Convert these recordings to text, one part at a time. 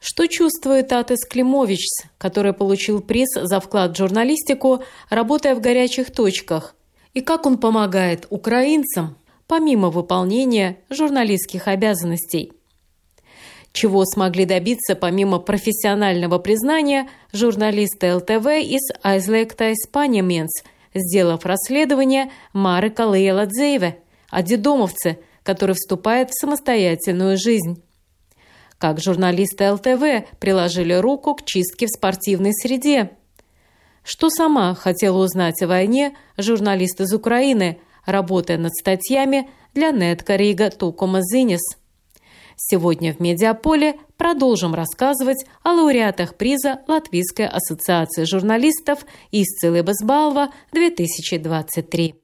Что чувствует Атес Климович, который получил приз за вклад в журналистику, работая в горячих точках? И как он помогает украинцам, помимо выполнения журналистских обязанностей? Чего смогли добиться помимо профессионального признания журналисты ЛТВ из Айзлекта Испаниаменс, сделав расследование Мары Калея Ладзееве о дедомовце – который вступает в самостоятельную жизнь. Как журналисты ЛТВ приложили руку к чистке в спортивной среде. Что сама хотела узнать о войне журналист из Украины, работая над статьями для Нетка Рига Тукома Зинис. Сегодня в «Медиаполе» продолжим рассказывать о лауреатах приза Латвийской ассоциации журналистов «Исцелы Безбалва» 2023.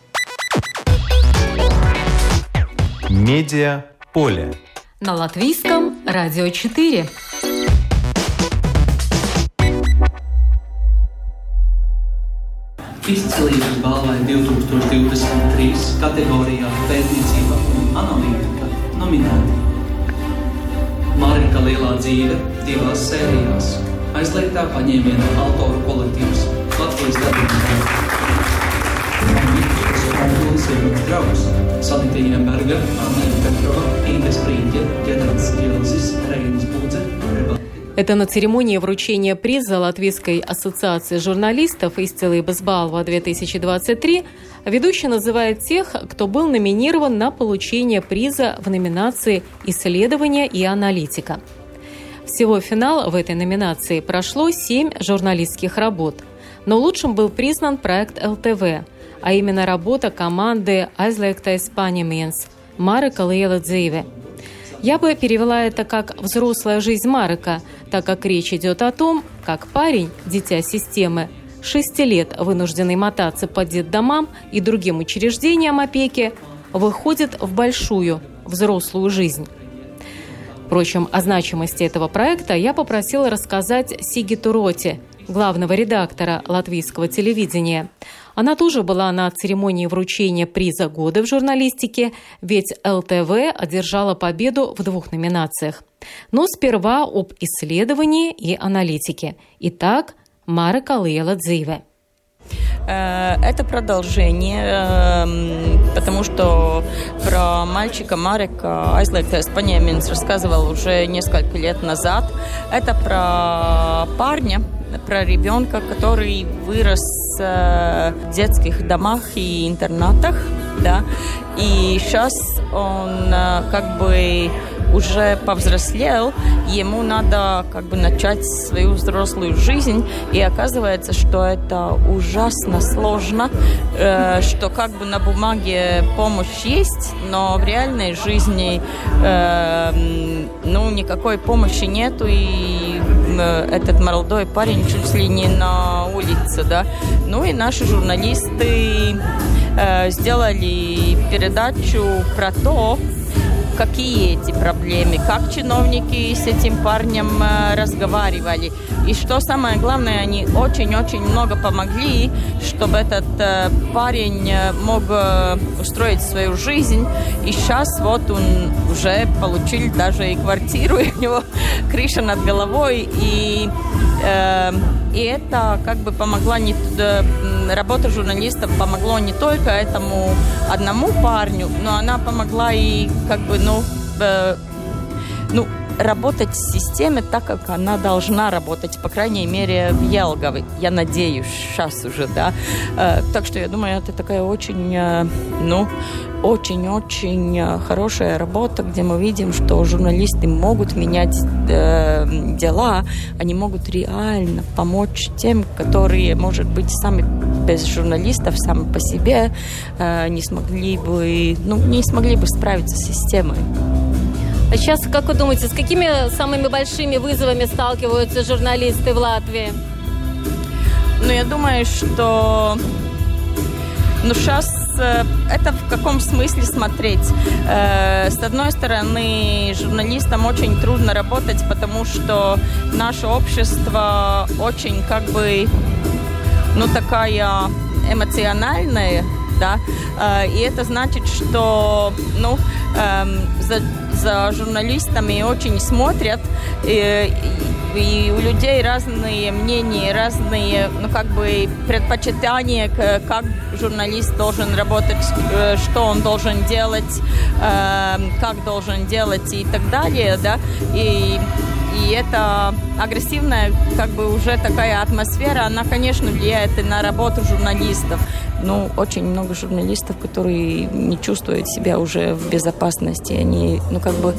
Медиа поле. На латвийском радио 4. Izcilības balvai 2023 kategorijā pētniecība un analītika nominēti Marika Lielā dzīve divās sērijās, aizliegtā paņēmiena autoru kolektīvs Latvijas darbības Pauls ir draugs. Sanita Ienberga, Anna Петрова, Инга Спринге, Генрас Гелзис, Рейнс Будзе, это на церемонии вручения приза Латвийской ассоциации журналистов «Истилы Безбалва-2023» ведущий называет тех, кто был номинирован на получение приза в номинации «Исследования и аналитика». Всего финал в этой номинации прошло семь журналистских работ, но лучшим был признан проект ЛТВ – а именно работа команды «Aizliegtais paņemiens» Марика Лейла Дзейве. Я бы перевела это как «взрослая жизнь Марика», так как речь идет о том, как парень, дитя системы, шести лет вынужденный мотаться по детдомам и другим учреждениям опеки, выходит в большую, взрослую жизнь. Впрочем, о значимости этого проекта я попросила рассказать Сигиту Роти, главного редактора латвийского телевидения. Она тоже была на церемонии вручения приза года в журналистике, ведь ЛТВ одержала победу в двух номинациях. Но сперва об исследовании и аналитике. Итак, Мара Калыела Дзиве. Э, это продолжение, эм, потому что про мальчика Марика Айзлектес Панеминс рассказывал уже несколько лет назад. Это про парня, про ребенка, который вырос э, в детских домах и интернатах, да, и сейчас он э, как бы уже повзрослел, ему надо как бы начать свою взрослую жизнь, и оказывается, что это ужасно сложно, э, что как бы на бумаге помощь есть, но в реальной жизни э, ну никакой помощи нету, и этот молодой парень чуть ли не на улице, да. Ну и наши журналисты э, сделали передачу про то, какие эти проблемы, как чиновники с этим парнем э, разговаривали. И что самое главное, они очень-очень много помогли, чтобы этот э, парень э, мог устроить свою жизнь. И сейчас вот он уже получил даже и квартиру, и у него крыша над головой. И и это как бы помогла не работа журналистов помогло не только этому одному парню, но она помогла и как бы ну э, ну работать в системе так, как она должна работать, по крайней мере, в Елгове. Я надеюсь, сейчас уже, да. Э, так что я думаю, это такая очень, э, ну, очень-очень э, хорошая работа, где мы видим, что журналисты могут менять э, дела, они могут реально помочь тем, которые, может быть, сами без журналистов, сами по себе э, не смогли бы, ну, не смогли бы справиться с системой. А сейчас, как вы думаете, с какими самыми большими вызовами сталкиваются журналисты в Латвии? ну, я думаю, что ну, сейчас э, это в каком смысле смотреть? Э, с одной стороны, журналистам очень трудно работать, потому что наше общество очень как бы, ну, такая эмоциональная, да, э, и это значит, что, ну, эм, за, за журналистами очень смотрят, и, и у людей разные мнения, разные, ну, как бы, предпочитания, как журналист должен работать, э, что он должен делать, эм, как должен делать и так далее, да, и и эта агрессивная, как бы уже такая атмосфера, она, конечно, влияет и на работу журналистов ну, очень много журналистов, которые не чувствуют себя уже в безопасности. Они, ну, как бы,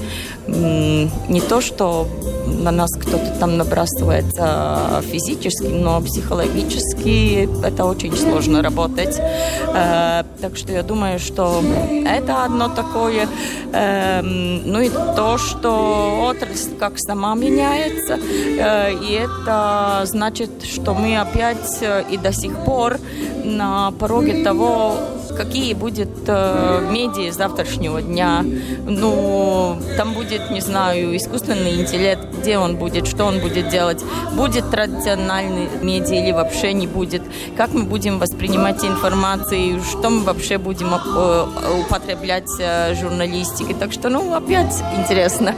не то, что на нас кто-то там набрасывается физически, но психологически это очень сложно работать. Э, так что я думаю, что это одно такое. Э, ну и то, что отрасль как сама меняется, э, и это значит, что мы опять и до сих пор на пороге того, какие будут э, медиа завтрашнего дня. Ну, там будет, не знаю, искусственный интеллект, где он будет, что он будет делать, будет традициональный медиа или вообще не будет, как мы будем воспринимать информацию, что мы вообще будем э, употреблять э, журналистики. Так что, ну, опять интересно.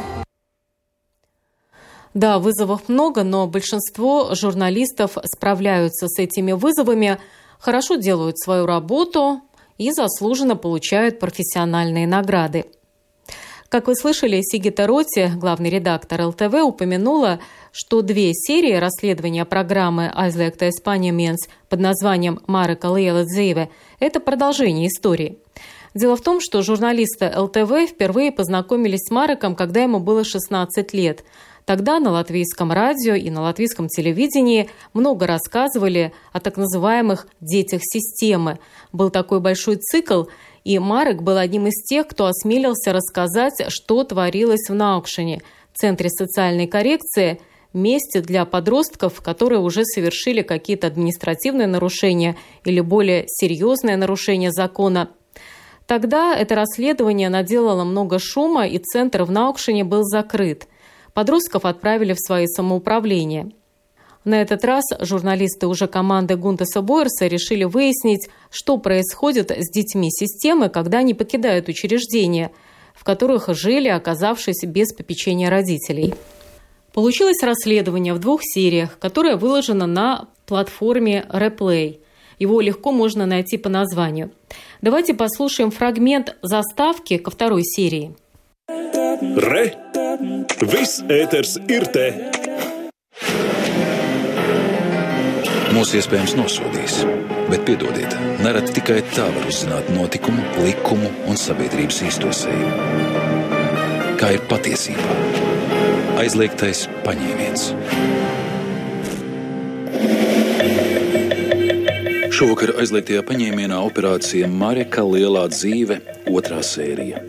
Да, вызовов много, но большинство журналистов справляются с этими вызовами – хорошо делают свою работу и заслуженно получают профессиональные награды. Как вы слышали, Сигита Роти, главный редактор ЛТВ, упомянула, что две серии расследования программы «Айзлекта Испания Менс» под названием «Марека Лейла Дзейве» – это продолжение истории. Дело в том, что журналисты ЛТВ впервые познакомились с Мареком, когда ему было 16 лет – Тогда на латвийском радио и на латвийском телевидении много рассказывали о так называемых «детях системы». Был такой большой цикл, и Марек был одним из тех, кто осмелился рассказать, что творилось в Наукшине, Центре социальной коррекции, месте для подростков, которые уже совершили какие-то административные нарушения или более серьезные нарушения закона. Тогда это расследование наделало много шума, и центр в Наукшине был закрыт – Подростков отправили в свои самоуправления. На этот раз журналисты уже команды Гунтеса Бойерса решили выяснить, что происходит с детьми системы, когда они покидают учреждения, в которых жили, оказавшись без попечения родителей. Получилось расследование в двух сериях, которое выложено на платформе Replay. Его легко можно найти по названию. Давайте послушаем фрагмент заставки ко второй серии. Re! Viss ēters ir te! Mūs iespējams nosodīs, bet piedodiet, nereti tikai tā var uzzināt notikumu, likumu un sabiedrības īsto seju. Kā ir patiesībā? Aizliegtais paņēmiens. Šovakar aizliegtajā paņēmienā operācija Mareka Lielā dzīve, otrā sērija.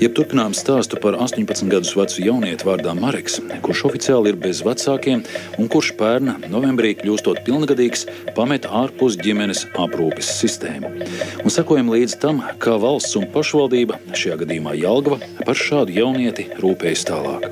Jeb turpinām stāstu par 18 gadus vecu jaunieti vārdā Mareks, kurš oficiāli ir bez vecākiem un kurš pērna novembrī kļūstot pilngadīgs, pameta ārpus ģimenes aprūpes sistēmu. Un sekojam līdz tam, kā valsts un pašvaldība, šajā gadījumā Jelgava, par šādu jaunieti rūpējas tālāk.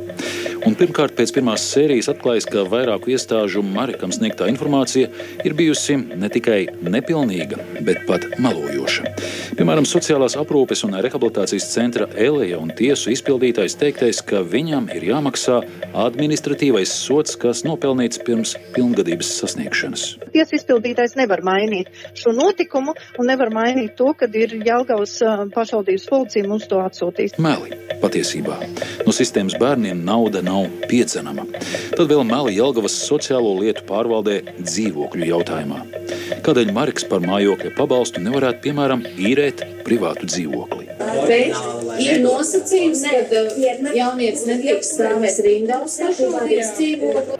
Un pirmkārt, pēc pirmās sērijas atklājas, ka vairāku iestāžu Marekam sniegtā informācija ir bijusi ne tikai nepilnīga, bet pat melojoša. Piemēram, sociālās aprūpes un rehabilitācijas centra Eleja un tiesu izpildītājs teiktais, ka viņam ir jāmaksā administratīvais sots, kas nopelnīts pirms pilngadības sasniegšanas. Tiesu izpildītājs nevar mainīt šo notikumu un nevar mainīt to, kad ir Jelgavas pašvaldības policija mums to atsūtīs. Meli patiesībā. No sistēmas bērniem nauda nav piedzenama. Tad vēl meli Jelgavas sociālo lietu pārvaldē dzīvokļu jautājumā. Kādēļ Marks par mājokļa pabalstu nevarētu, piemēram, īrēt privātu dzīvokli? Ir nosacījums, ka jaunietis nedrīkst stāvēt rindā uz pašvaldības.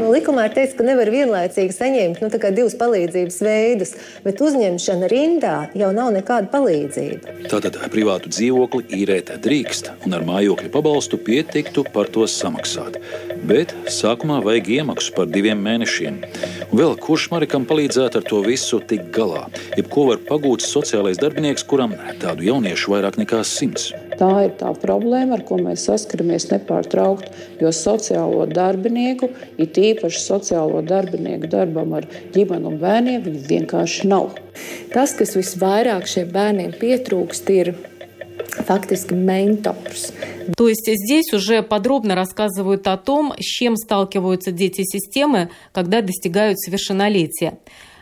Nu, likumā ir teikts, ka nevar vienlaicīgi saņemt nu, divus palīdzības veidus, bet uzņemšana rindā jau nav nekāda palīdzība. Tātad privātu dzīvokli īrēt drīkst, un ar mājokļa pabalstu pietiktu par to samaksāt. Bet sākumā vajag iemaksu par diviem mēnešiem. Un vēl kurš Marikam palīdzētu ar to visu tik galā? Jebko var pagūt sociālais darbinieks, kuram tādu jauniešu vairāk nekā simts. Tā ir tā problēma, ar ko mēs saskaramies nepārtraukti, jo sociālo darbinieku, it īpaši sociālo darbinieku darbam ar ģimeni un bērniem, viņi vienkārši nav. Tas, kas visvairāk šiem bērniem pietrūkst, ir фактически ментors. То есть здесь уже подробно рассказывают о том, с чем сталкиваются дети системы, когда достигают совершеннолетия.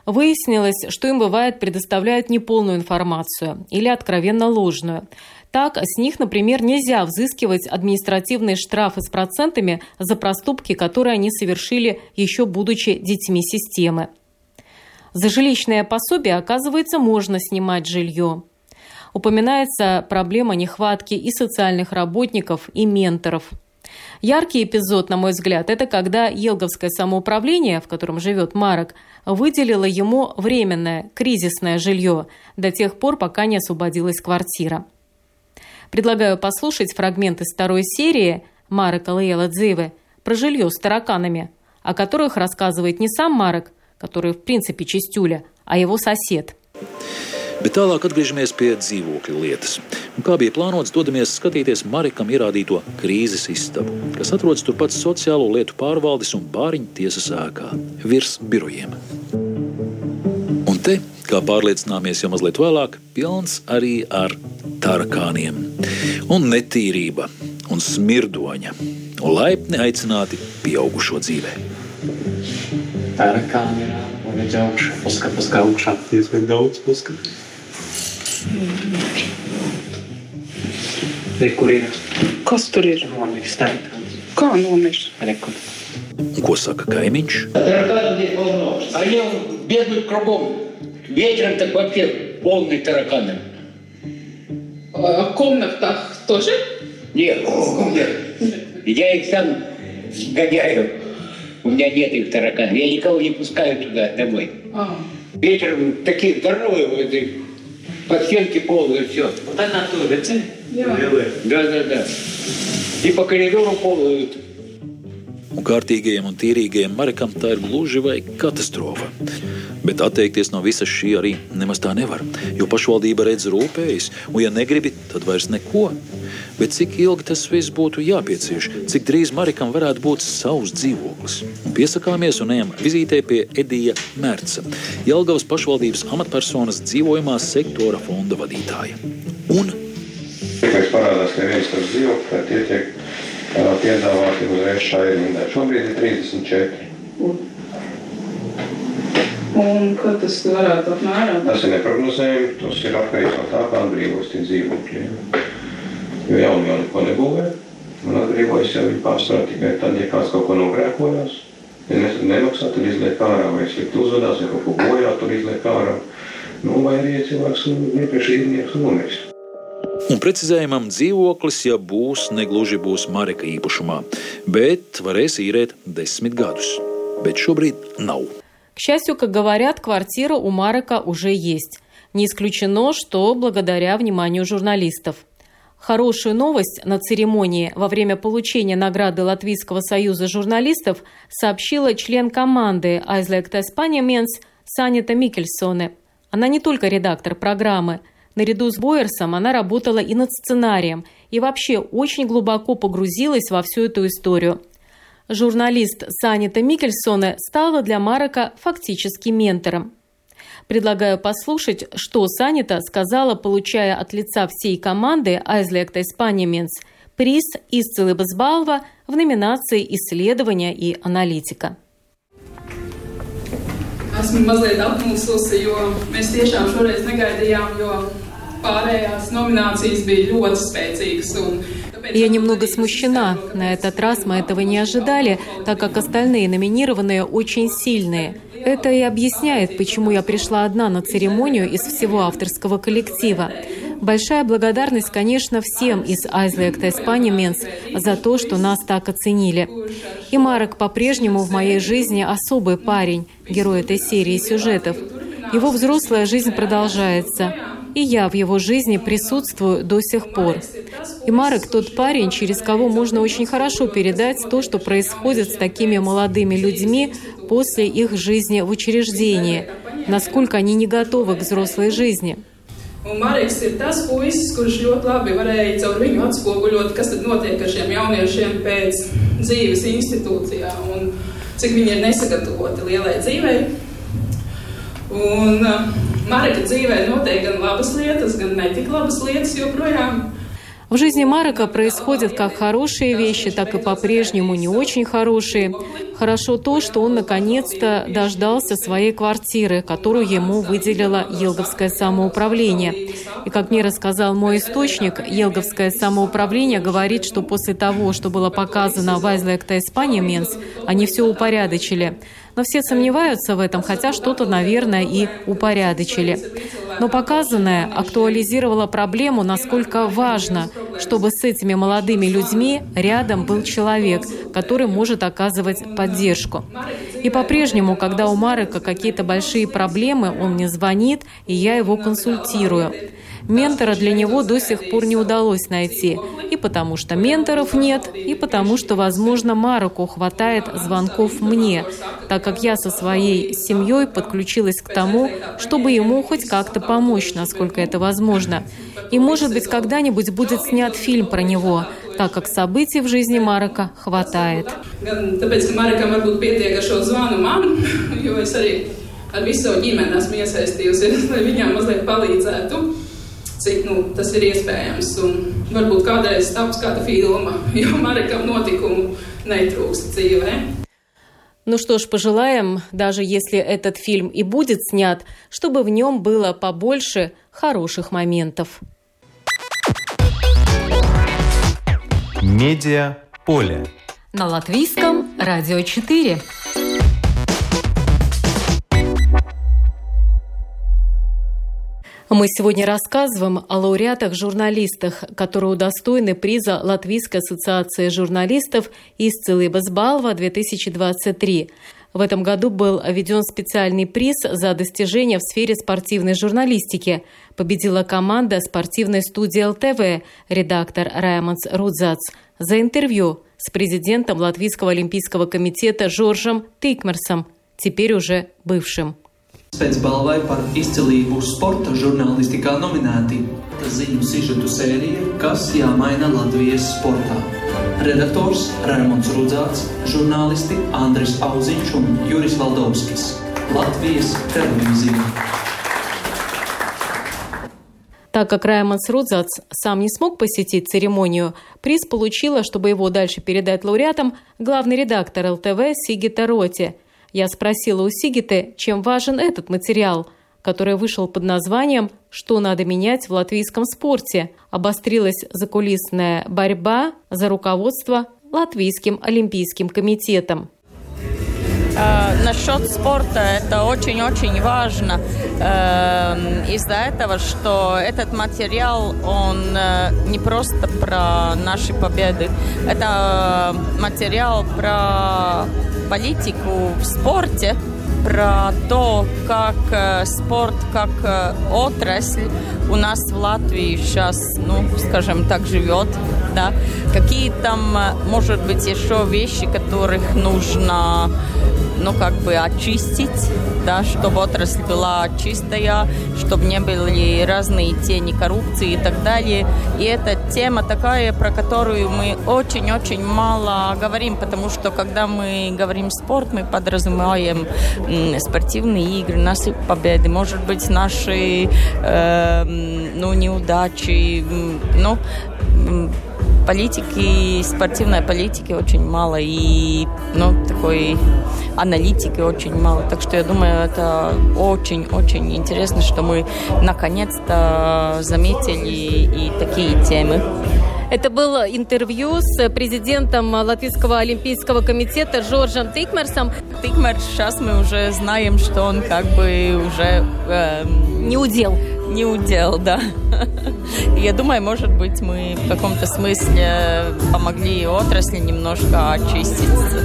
Выяснилось, что им бывает предоставляют неполную информацию или откровенно ложную. Так, с них, например, нельзя взыскивать административные штрафы с процентами за проступки, которые они совершили еще будучи детьми системы. За жилищное пособие, оказывается, можно снимать жилье. Упоминается проблема нехватки и социальных работников, и менторов. Яркий эпизод, на мой взгляд, это когда Елговское самоуправление, в котором живет Марок, выделило ему временное кризисное жилье до тех пор, пока не освободилась квартира. Предлагаю послушать фрагмент из второй серии Марека Лейла Дзивы про жилье с тараканами, о которых рассказывает не сам Марек, который в принципе чистюля, а его сосед. Bet tālāk atgriežamies pie dzīvokļa lietas. Un kā bija plānots, dodamies skatīties Marikam ierādīto krīzes istabu, kas atrodas turpat sociālo lietu pārvaldes un bāriņu tiesas ēkā, virs birojiem. Un te, kā pārliecināmies jau mazliet vēlāk, pilns arī ar tarakāniem un netīrība un smirdoņa un laipni aicināti pieaugušo dzīvē. Tarakāni ir un ir augšā, puska, puska augšā. Diezgan daudz puska. Re, kur ir? Kas tur ir? Nomirs tarakāns. Kā nomirs? Rekur. Ko saka kaimiņš? Они бегают кругом. Вечером так вообще полный тараканы. А в комнатах тоже? Нет, нет. Я их сам гоняю. У меня нет их тараканов. Я никого не пускаю туда домой. А. Вечером такие здоровые вот эти по стенке полые все. Вот она тоже, це? Да, да, да. И по коридору полают. Un kārtīgajiem un tīrīgajiem Marekam tā ir gluži vai katastrofa. Bet atteikties no visas šī arī nemaz tā nevar, jo pašvaldība redz rūpējas, un ja negribi, tad vairs neko. Bet cik ilgi tas viss būtu jāpiecieš, cik drīz Marikam varētu būt savs dzīvoklis? Un piesakāmies un ejam vizītē pie Edija Mērca, Jelgavas pašvaldības amatpersonas dzīvojamā sektora fonda vadītāja. Un Tikmēr parādās, ka viens tas dzīvoklis, ka tie tiek piedāvāti uzreiz šai rindai. Šobrīd ir 34. Un kā tas varētu apmēram? Tas ir neprognozējami, tas ir atkarīgs no tā, kā atbrīvos tie dzīvokļi. Jo jauni jau neko nebūvē, un atbrīvojas jau ir pārsvarā tikai tad, ja kāds kaut ko nogrēkojās. Ja ne- nemaksā, tad izliek ārā, vai slikti uzvedās, ja kaut ko bojā, tur izliek ārā. Nu, vai arī ja cilvēks iepriekš īrnieks nomirst. Un precizējumam, dzīvoklis, ja būs, negluži būs Mareka īpašumā, bet varēs īrēt desmit gadus. Bet šobrīd nav. К счастью, как говорят, квартира у Марека уже есть. Не исключено, что благодаря вниманию журналистов. Хорошую новость на церемонии во время получения награды Латвийского союза журналистов сообщила член команды Aizliegta Spaniamens Санита Микельсоне. Она не только редактор программы. Наряду с Бойерсом она работала и над сценарием, и вообще очень глубоко погрузилась во всю эту историю. Журналист Санита Микельсона стала для Марека фактически ментором. Предлагаю послушать, что Санита сказала, получая от лица всей команды Aizliegta Spaniamens приз Исцелы Базбалва в номинации «Исследования и аналитика». Esmu mazliet apmulsusi, jo mēs tiešām šoreiz negaidījām, jo pārējās nominācijas bija ļoti spēcīgas. Un Я немного смущена. На этот раз мы этого не ожидали, так как остальные номинированные очень сильные. Это и объясняет, почему я пришла одна на церемонию из всего авторского коллектива. Большая благодарность, конечно, всем из Aizliegtais Paņemiens за то, что нас так оценили. И Марок по-прежнему в моей жизни особый парень, герой этой серии сюжетов. Его взрослая жизнь продолжается, и я в его жизни присутствую до сих пор. И Марек тот парень, через кого можно очень хорошо передать то, что происходит с такими молодыми людьми после их жизни в учреждении, насколько они не готовы к взрослой жизни. Un Marka dzīvē notiek gan labas lietas, gan netik labas lietas joprojām. В жизни Марека происходят как хорошие вещи, так и по-прежнему не очень хорошие. Хорошо то, что он наконец-то дождался своей квартиры, которую ему выделило Елговское самоуправление. И как мне рассказал мой источник, Елговское самоуправление говорит, что после того, что было показано в Айзлекта Испания Менс, они все упорядочили. Но все сомневаются в этом, хотя что-то, наверное, и упорядочили. Но показанное актуализировало проблему, насколько важно, чтобы с этими молодыми людьми рядом был человек, который может оказывать поддержку. И по-прежнему, когда у Марека какие-то большие проблемы, он мне звонит, и я его консультирую. Ментора для него до сих пор не удалось найти. И потому что менторов нет, и потому что, возможно, Мароку хватает звонков мне, так как я со своей семьей подключилась к тому, чтобы ему хоть как-то помочь, насколько это возможно. И, может быть, когда-нибудь будет снят фильм про него, так как событий в жизни Марока хватает. ar visu ģimeni esmu iesaistījusies, lai viņām mazliet palīdzētu cik nu, tas ir iespējams. Un varbūt kādreiz taps kāda filma, jo Marekam notikumu netrūkst dzīvē. Ну что ж, пожелаем, даже если этот фильм и будет снят, чтобы в нем было побольше хороших моментов. Медиа поле. На латвийском радио 4. Мы сегодня рассказываем о лауреатах-журналистах, которые удостоены приза Латвийской ассоциации журналистов «Исцелыбас Балва-2023». В этом году был введен специальный приз за достижения в сфере спортивной журналистики. Победила команда спортивной студии ЛТВ, редактор Раймонс Рудзац, за интервью с президентом Латвийского олимпийского комитета Жоржем Тикмерсом, теперь уже бывшим. Pēc balvai par izcilību sporta žurnālistikā nominēti ziņu sižetu sērija Kas jāmaina Latvijas sportā. Redaktors Raimons Rudzāts, žurnālisti Andris Auziņš un Juris Valdovskis. Латвijas телевизия. Так как Раймонс Рудзац сам не смог посетить церемонию, приз получила, чтобы его дальше передать лауреатам, главный редактор ЛТВ Сигита Роти – я спросила у Сигиты, чем важен этот материал, который вышел под названием «Что надо менять в латвийском спорте?» Обострилась закулисная борьба за руководство Латвийским олимпийским комитетом. Э, насчет спорта это очень-очень важно э, из-за этого, что этот материал, он э, не просто про наши победы, это материал про политику в спорте, про то, как э, спорт, как э, отрасль у нас в Латвии сейчас, ну, скажем так, живет, да, какие там, э, может быть, еще вещи, которых нужно ну, как бы очистить, да, чтобы отрасль была чистая, чтобы не были разные тени коррупции и так далее. И эта тема такая, про которую мы очень-очень мало говорим, потому что когда мы говорим спорт, мы подразумеваем спортивные игры, наши победы, может быть, наши э, ну, неудачи, ну, политики, спортивной политики очень мало и ну, такой аналитики очень мало. Так что я думаю, это очень-очень интересно, что мы наконец-то заметили и такие темы. Это было интервью с президентом Латвийского олимпийского комитета Жоржем Тикмерсом. Тикмер, сейчас мы уже знаем, что он как бы уже... Э, не удел не удел, да. Я думаю, может быть, мы в каком-то смысле помогли отрасли немножко очиститься.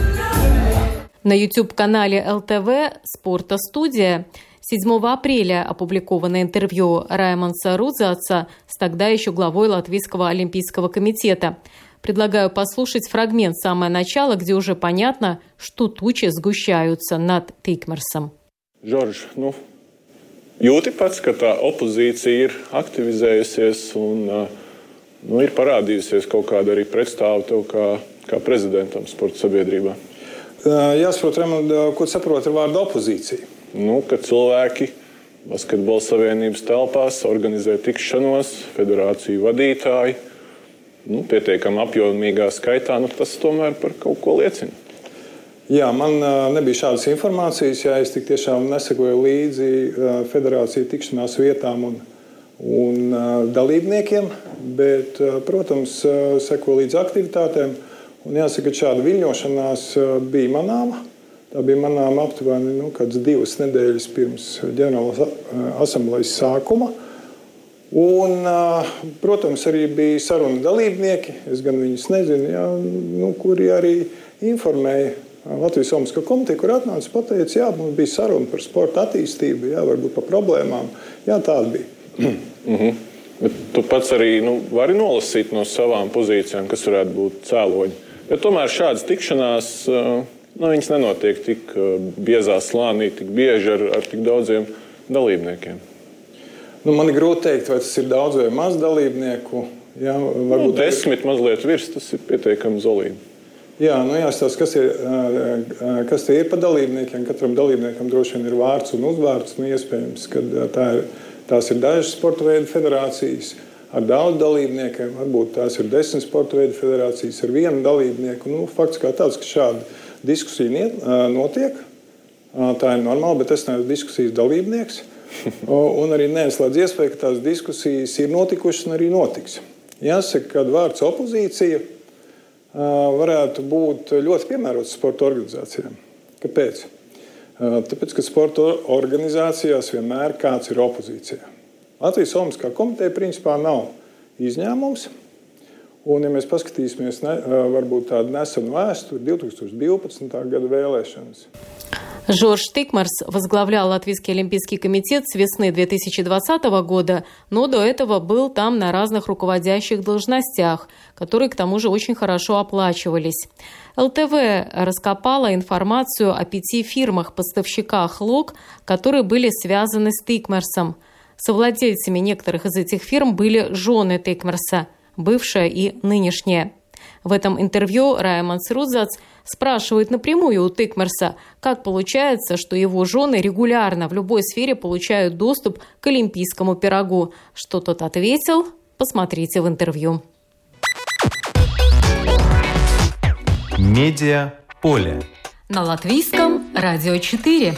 На YouTube-канале ЛТВ «Спорта студия» 7 апреля опубликовано интервью Раймонса Рудзаца с тогда еще главой Латвийского олимпийского комитета. Предлагаю послушать фрагмент самое начало, где уже понятно, что тучи сгущаются над Тикмерсом. Жорж, ну, jūti pats, ka tā opozīcija ir aktivizējusies un nu, ir parādījusies kaut kāda arī pretstāva tev kā, kā prezidentam sporta sabiedrībā? Jāsaprot, Remond, ko saprot ar vārdu opozīcija? Nu, ka cilvēki Basketbola savienības telpās organizē tikšanos, federāciju vadītāji. Nu, pietiekami apjomīgā skaitā, nu, tas tomēr par kaut ko liecina. Jā, man nebija šādas informācijas. Jā, es tiešām nesekoju līdzi federāciju tikšanās vietām un, un dalībniekiem, bet, protams, sekoju līdzi aktivitātēm. Un jāsaka, ka šāda viļņošanās bija manāma. Tā bija manāma aptuveni nu, divas nedēļas pirms ģenerālās asamblejas sākuma. Un, protams, arī bija sarunu dalībnieki, es gan viņus nezinu, jā, nu, kuri arī informēja Latvijas Olimpiskā komiteja, kur atnāca un teica, jā, mums bija saruna par sporta attīstību, jā, varbūt par problēmām. Jā, tāda bija. mm -hmm. Bet tu pats arī nu, vari nolasīt no savām pozīcijām, kas varētu būt cēloņi. Bet tomēr šādas tikšanās nu, nenotiek tik biezā slānī, tik bieži ar, ar tik daudziem dalībniekiem. Nu, man ir grūti pateikt, vai tas ir daudz vai maz dalībnieku. Jā, varbūt nu, desmit, mazliet virs, tas ir pietiekami zolīgi. Jā, nu jāstāsta, kas, ir, kas ir par dalībniekiem. Katram dalībniekam droši vien ir vārds un uzvārds. Nu, iespējams, ka tā ir, tās ir dažas sporta veidu federācijas ar daudz dalībniekiem. Varbūt tās ir desmit sporta veidu federācijas ar vienu dalībnieku. Nu, fakts kā tāds, ka šāda diskusija notiek. Tā ir normāla, bet es neesmu diskusijas dalībnieks. Un arī neslēdz iespēju, ka tās diskusijas ir notikušas un arī notiks. Jāsaka, ka vārds opozīcija varētu būt ļoti piemērots sporta organizācijām. Kāpēc? Tāpēc, ka sporta organizācijās vienmēr kāds ir opozīcijā. Latvijas Olimpiskā komiteja principā nav izņēmums. Un, ja mēs paskatīsimies ne, varbūt tādu nesenu vēsturi, 2012. gada vēlēšanas. Жорж Тикмарс возглавлял Латвийский олимпийский комитет с весны 2020 года, но до этого был там на разных руководящих должностях, которые к тому же очень хорошо оплачивались. ЛТВ раскопала информацию о пяти фирмах-поставщиках ЛОК, которые были связаны с Тикмарсом. Совладельцами некоторых из этих фирм были жены Тикмарса, бывшая и нынешняя. В этом интервью Раймонд Срудзац спрашивает напрямую у Тыкмерса, как получается, что его жены регулярно в любой сфере получают доступ к олимпийскому пирогу. Что тот ответил, посмотрите в интервью. Медиа поле. На латвийском радио 4.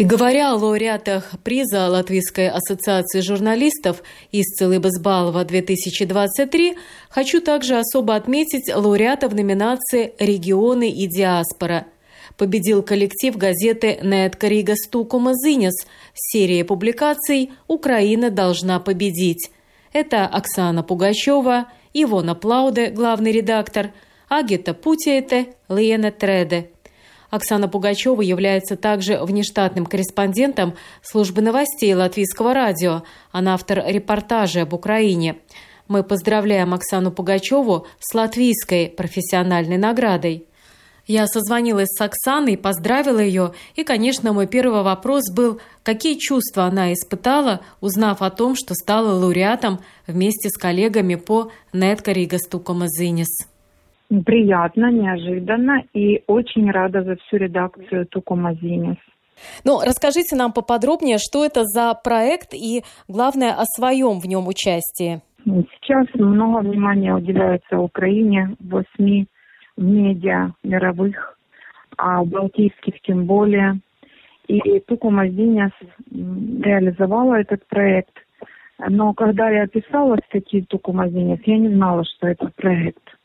И говоря о лауреатах приза Латвийской ассоциации журналистов Исцелы Безбалова-2023, хочу также особо отметить лауреатов номинации «Регионы и диаспора». Победил коллектив газеты «Нет Карига Стукума Зинес» с серией публикаций «Украина должна победить». Это Оксана Пугачева, Ивона Плауде, главный редактор, Агита Путиете, Лена Треде – Оксана Пугачева является также внештатным корреспондентом службы новостей Латвийского радио. Она автор репортажа об Украине. Мы поздравляем Оксану Пугачеву с латвийской профессиональной наградой. Я созвонилась с Оксаной, поздравила ее, и, конечно, мой первый вопрос был, какие чувства она испытала, узнав о том, что стала лауреатом вместе с коллегами по «Нетка Рига Стукома Зинис». Приятно, неожиданно и очень рада за всю редакцию Тукумазинис. Ну, расскажите нам поподробнее, что это за проект и, главное, о своем в нем участии. Сейчас много внимания уделяется Украине в СМИ, в медиа мировых, а балтийских тем более. И Тукумазинис реализовала этот проект. Но когда я писала статьи Тукумазинис, я не знала, что это проект –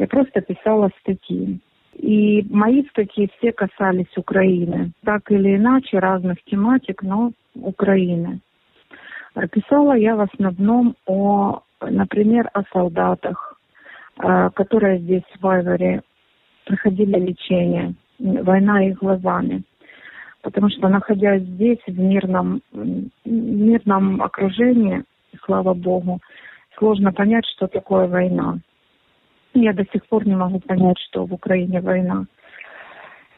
я просто писала статьи. И мои статьи все касались Украины. Так или иначе, разных тематик, но Украины. Писала я в основном о, например, о солдатах, э, которые здесь в Вайвере проходили лечение. Война их глазами. Потому что, находясь здесь, в мирном, в мирном окружении, слава богу, сложно понять, что такое война. Я до сих пор не могу понять, что в Украине война.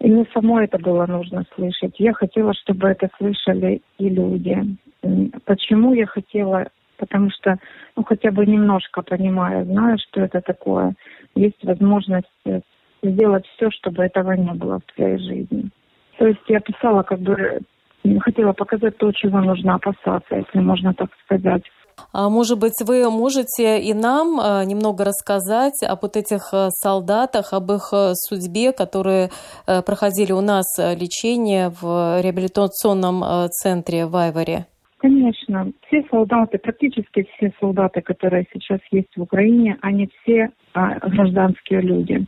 И мне самой это было нужно слышать. Я хотела, чтобы это слышали и люди. Почему я хотела? Потому что, ну, хотя бы немножко понимая, знаю, что это такое, есть возможность э, сделать все, чтобы этого не было в твоей жизни. То есть я писала, как бы, хотела показать то, чего нужно опасаться, если можно так сказать. А может быть, вы можете и нам а, немного рассказать об вот этих а, солдатах, об их судьбе, которые проходили у нас лечение в реабилитационном центре в Айваре? Конечно. Все солдаты, практически все солдаты, которые сейчас есть в Украине, они все гражданские люди.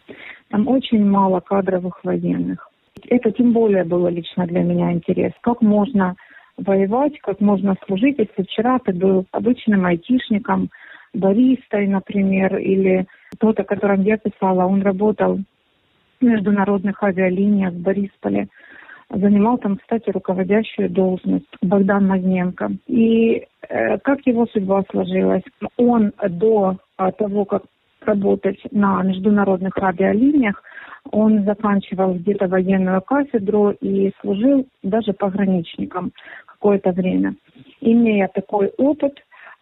Там очень мало кадровых военных. Это тем более было лично для меня интерес. Как можно воевать, как можно служить, если вчера ты был обычным айтишником, баристой, например, или тот, о котором я писала, он работал в международных авиалиниях в Борисполе, занимал там, кстати, руководящую должность Богдан Мазненко. И э, как его судьба сложилась? Он до того, как работать на международных авиалиниях, он заканчивал где-то военную кафедру и служил даже пограничником какое-то время. Имея такой опыт,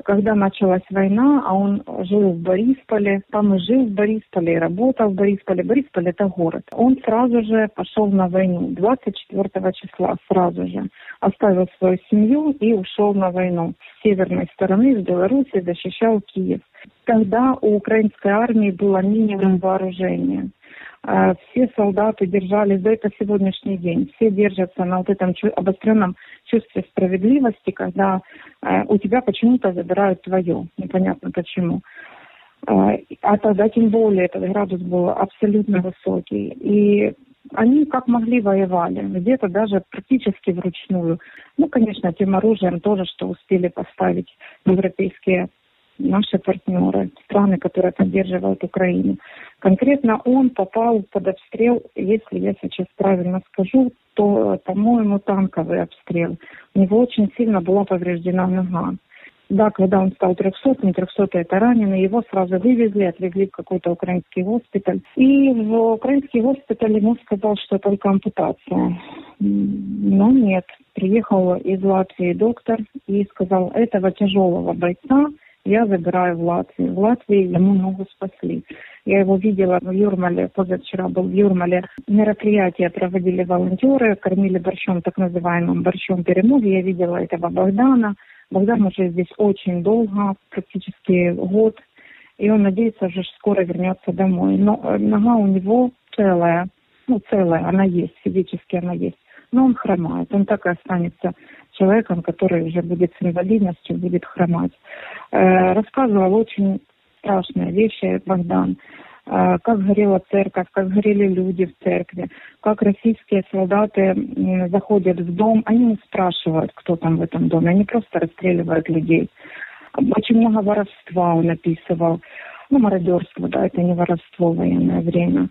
когда началась война, а он жил в Борисполе, там и жил в Борисполе, и работал в Борисполе. Борисполь – это город. Он сразу же пошел на войну, 24 числа сразу же. Оставил свою семью и ушел на войну. С северной стороны, с Беларуси, защищал Киев. Тогда у украинской армии было минимум вооружения. А, все солдаты держались, да это сегодняшний день, все держатся на вот этом обостренном чувстве справедливости, когда э, у тебя почему-то забирают твое, непонятно почему. Э, а тогда тем более этот градус был абсолютно высокий. И они как могли воевали, где-то даже практически вручную. Ну, конечно, тем оружием тоже, что успели поставить европейские наши партнеры, страны, которые поддерживают Украину. Конкретно он попал под обстрел, если я сейчас правильно скажу, то, по-моему, танковый обстрел. У него очень сильно была повреждена нога. Да, когда он стал 300, не 300 это раненый, его сразу вывезли, отвезли в какой-то украинский госпиталь. И в украинский госпиталь ему сказал, что только ампутация. Но нет, приехал из Латвии доктор и сказал, этого тяжелого бойца я забираю в Латвию. В Латвии ему ногу спасли. Я его видела в Юрмале, позавчера был в Юрмале. Мероприятия проводили волонтеры, кормили борщом, так называемым борщом перемоги. Я видела этого Богдана. Богдан уже здесь очень долго, практически год. И он надеется, уже скоро вернется домой. Но э, нога у него целая. Ну, целая, она есть, физически она есть. Но он хромает. Он так и останется человеком, который уже будет с инвалидностью, будет хромать. Э, рассказывал очень страшные вещи Богдан. Э, как горела церковь, как горели люди в церкви, как российские солдаты заходят в дом, они не спрашивают, кто там в этом доме, они просто расстреливают людей. Очень много воровства он описывал. Ну, мародерство, да, это не воровство в военное время.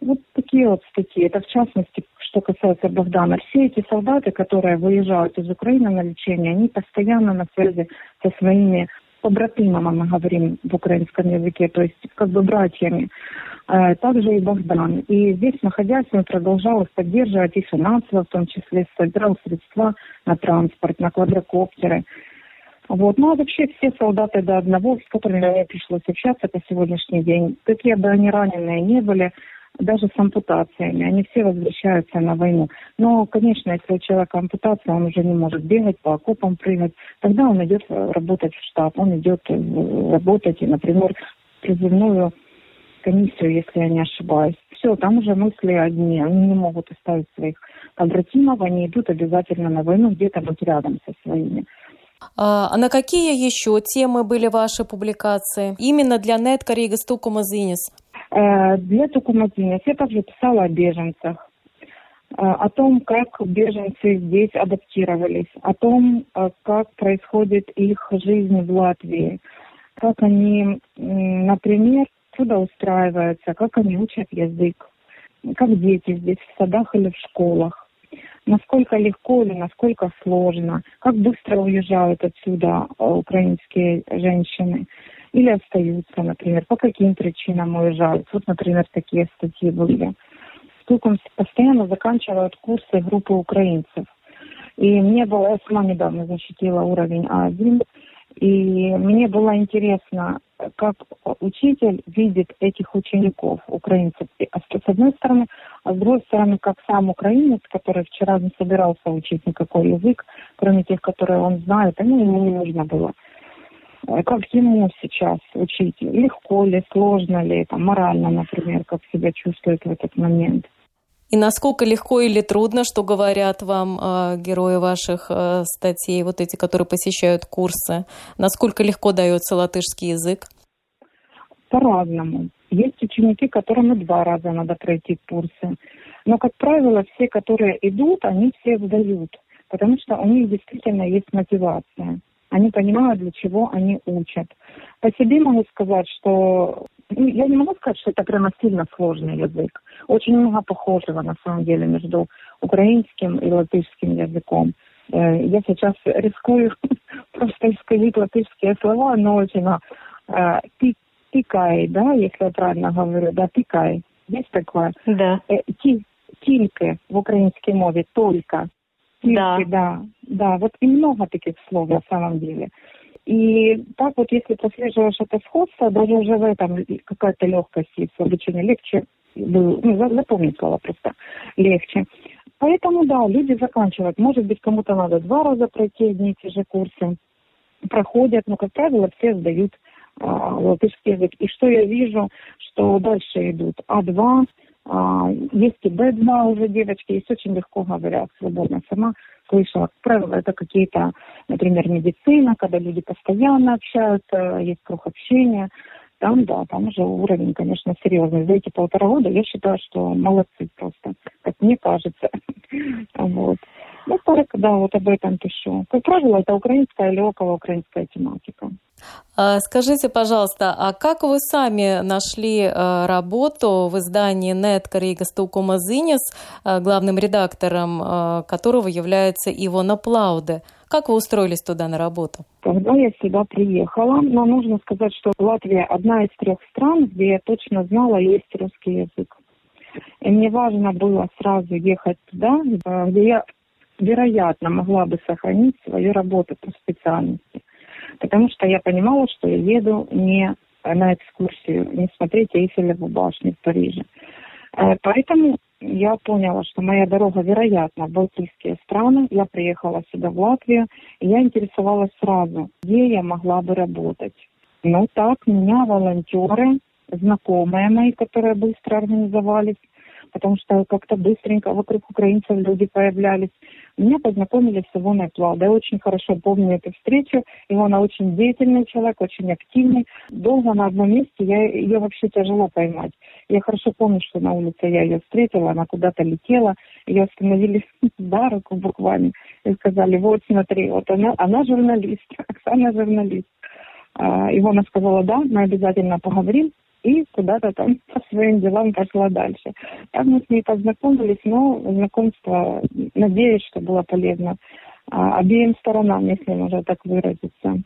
Вот такие вот статьи. Это в частности, что касается Богдана. Все эти солдаты, которые выезжают из Украины на лечение, они постоянно на связи со своими побратимами, мы говорим в украинском языке, то есть как бы братьями. Э, также и Богдан. И здесь, находясь, он продолжал их поддерживать и финансово, в том числе собирал средства на транспорт, на квадрокоптеры. Вот. Ну а вообще все солдаты до одного, с которыми мне пришлось общаться по сегодняшний день, какие бы они раненые не были, даже с ампутациями. Они все возвращаются на войну. Но, конечно, если у человека ампутация, он уже не может бегать по окопам, прыгать, тогда он идет работать в штаб, он идет э, работать, и, например, призывную комиссию, если я не ошибаюсь. Все, там уже мысли одни. Они не могут оставить своих побратимов, они идут обязательно на войну где-то быть рядом со своими. А, а на какие еще темы были ваши публикации? Именно для Нет Корига Стукума Зинис? Э, для Тукумадинец я также писала о беженцах, э, о том, как беженцы здесь адаптировались, о том, э, как происходит их жизнь в Латвии, как они, например, трудоустраиваются, как они учат язык, как дети здесь в садах или в школах, насколько легко или насколько сложно, как быстро уезжают отсюда украинские женщины или остаются, например, по каким причинам уезжают. Вот, например, такие статьи были. Стуком постоянно заканчивают курсы группы украинцев. И мне было, я сама недавно защитила уровень А1, и мне было интересно, как учитель видит этих учеников, украинцев, с одной стороны, а с другой стороны, как сам украинец, который вчера не собирался учить никакой язык, кроме тех, которые он знает, ему не нужно было. Как ему сейчас учить, легко ли, сложно ли, там, морально, например, как себя чувствует в этот момент. И насколько легко или трудно, что говорят вам э, герои ваших э, статей, вот эти, которые посещают курсы, насколько легко дается латышский язык? По-разному. Есть ученики, которым и два раза надо пройти курсы. Но, как правило, все, которые идут, они все сдают, потому что у них действительно есть мотивация они понимают, для чего они учат. По себе могу сказать, что ну, я не могу сказать, что это прямо сильно сложный язык. Очень много похожего на самом деле между украинским и латышским языком. Э, я сейчас рискую просто исказить латышские слова, но очень э, ти, тикай, да, если я правильно говорю, да, тикай. Есть такое? Да. Э, ти, тільки в українській мові, только. Да. да, да. Вот и много таких слов на самом деле. И так вот, если прослеживаешь это сходство, даже уже в этом какая-то легкость есть в обучении легче, ну, запомнить слова просто легче. Поэтому, да, люди заканчивают. Может быть, кому-то надо два раза пройти одни и те же курсы. Проходят, но, как правило, все сдают а, латышский язык. И что я вижу, что дальше идут А2, а, есть и Б2 уже девочки, есть очень легко говорят свободно. Сама слышала, как правило, это какие-то, например, медицина, когда люди постоянно общаются, есть круг общения. Там, да, там уже уровень, конечно, серьезный. За эти полтора года я считаю, что молодцы просто, как мне кажется. вот. Ну, так, да, вот об этом пишу. Как правило, это украинская или околоукраинская тематика. А, скажите, пожалуйста, а как вы сами нашли а, работу в издании «Нет Корига Стаукома Зинис», а, главным редактором которого является Ивона Плауде? Как вы устроились туда на работу? Когда я сюда приехала, но нужно сказать, что Латвия одна из трех стран, где я точно знала, есть русский язык. И мне важно было сразу ехать туда, где я, вероятно, могла бы сохранить свою работу по специальности потому что я понимала, что я еду не на экскурсию, не смотреть Эйфелеву башню в Париже. Э, поэтому я поняла, что моя дорога, вероятно, в Балтийские страны. Я приехала сюда, в Латвию, и я интересовалась сразу, где я могла бы работать. Ну так, меня волонтеры, знакомые мои, которые быстро организовались, потому что как-то быстренько вокруг украинцев люди появлялись. Меня познакомили с Ивоной Плавдой. Я очень хорошо помню эту встречу. Ивона очень деятельный человек, очень активный. Долго на одном месте я, ее вообще тяжело поймать. Я хорошо помню, что на улице я ее встретила, она куда-то летела. Ее остановили за руку буквально и сказали, вот смотри, вот она, она журналист, Оксана журналист. А, Ивона сказала, да, мы обязательно поговорим и куда-то там по своим делам пошла дальше. Так мы с ней познакомились, но знакомство, надеюсь, что было полезно а, обеим сторонам, если можно так выразиться.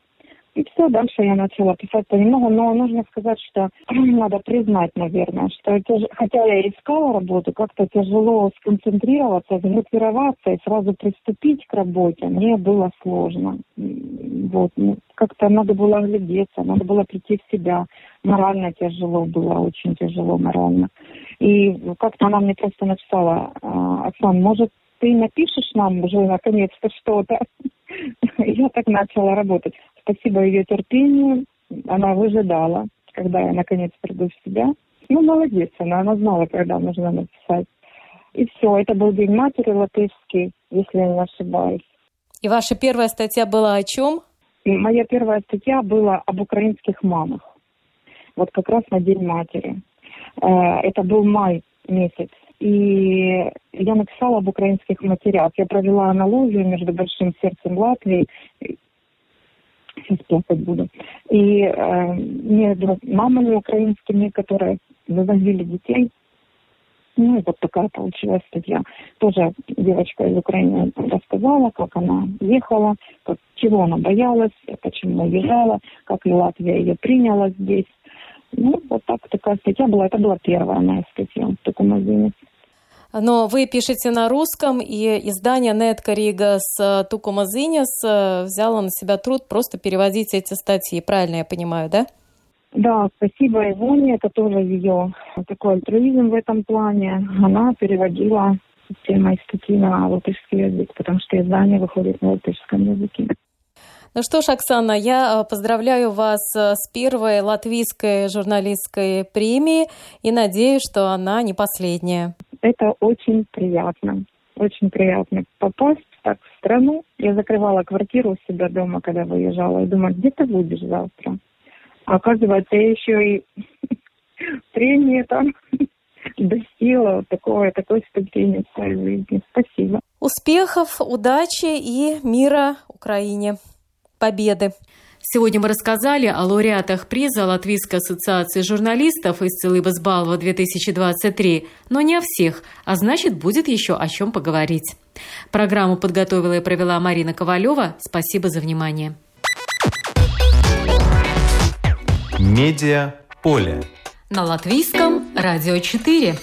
И все, дальше я начала писать понемногу, но нужно сказать, что надо признать, наверное, что тяж... хотя я искала работу, как-то тяжело сконцентрироваться, сгруппироваться и сразу приступить к работе, мне было сложно. Вот, ну, как-то надо было оглядеться, надо было прийти в себя. Морально тяжело было, очень тяжело морально. И как-то она мне просто написала, «А, Оксан, может, ты напишешь нам уже наконец-то что-то? Я так начала работать спасибо ее терпению, она выжидала, когда я наконец приду в себя. Ну, молодец она, она знала, когда нужно написать. И все, это был День матери латышский, если я не ошибаюсь. И ваша первая статья была о чем? И моя первая статья была об украинских мамах. Вот как раз на День матери. Это был май месяц. И я написала об украинских матерях. Я провела аналогию между Большим сердцем Латвии сейчас плакать буду. И э, между мамами украинскими, которые вывозили детей. Ну и вот такая получилась статья. Тоже девочка из Украины рассказала, как она ехала, как, чего она боялась, почему уезжала, как и Латвия ее приняла здесь. Ну, вот так такая статья была. Это была первая моя статья в таком магазине. Но вы пишете на русском, и издание Нетка Рига с Тукума Зинес взяло на себя труд просто переводить эти статьи. Правильно я понимаю, да? Да, спасибо Ивоне, это тоже ее такой альтруизм в этом плане. Она переводила все мои статьи на латышский язык, потому что издание выходит на латышском языке. Ну что ж, Оксана, я поздравляю вас с первой латвийской журналистской премией и надеюсь, что она не последняя. Это очень приятно. Очень приятно попасть так в страну. Я закрывала квартиру у себя дома, когда выезжала, и думаю, где ты будешь завтра? А оказывается, я еще и премии там достигла такой, такой ступени в своей жизни. Спасибо. Успехов, удачи и мира Украине. Победы. Сегодня мы рассказали о лауреатах приза Латвийской ассоциации журналистов из Целыбасбалва 2023, но не о всех, а значит, будет еще о чем поговорить. Программу подготовила и провела Марина Ковалева. Спасибо за внимание. Медиа поле. На латвийском радио 4.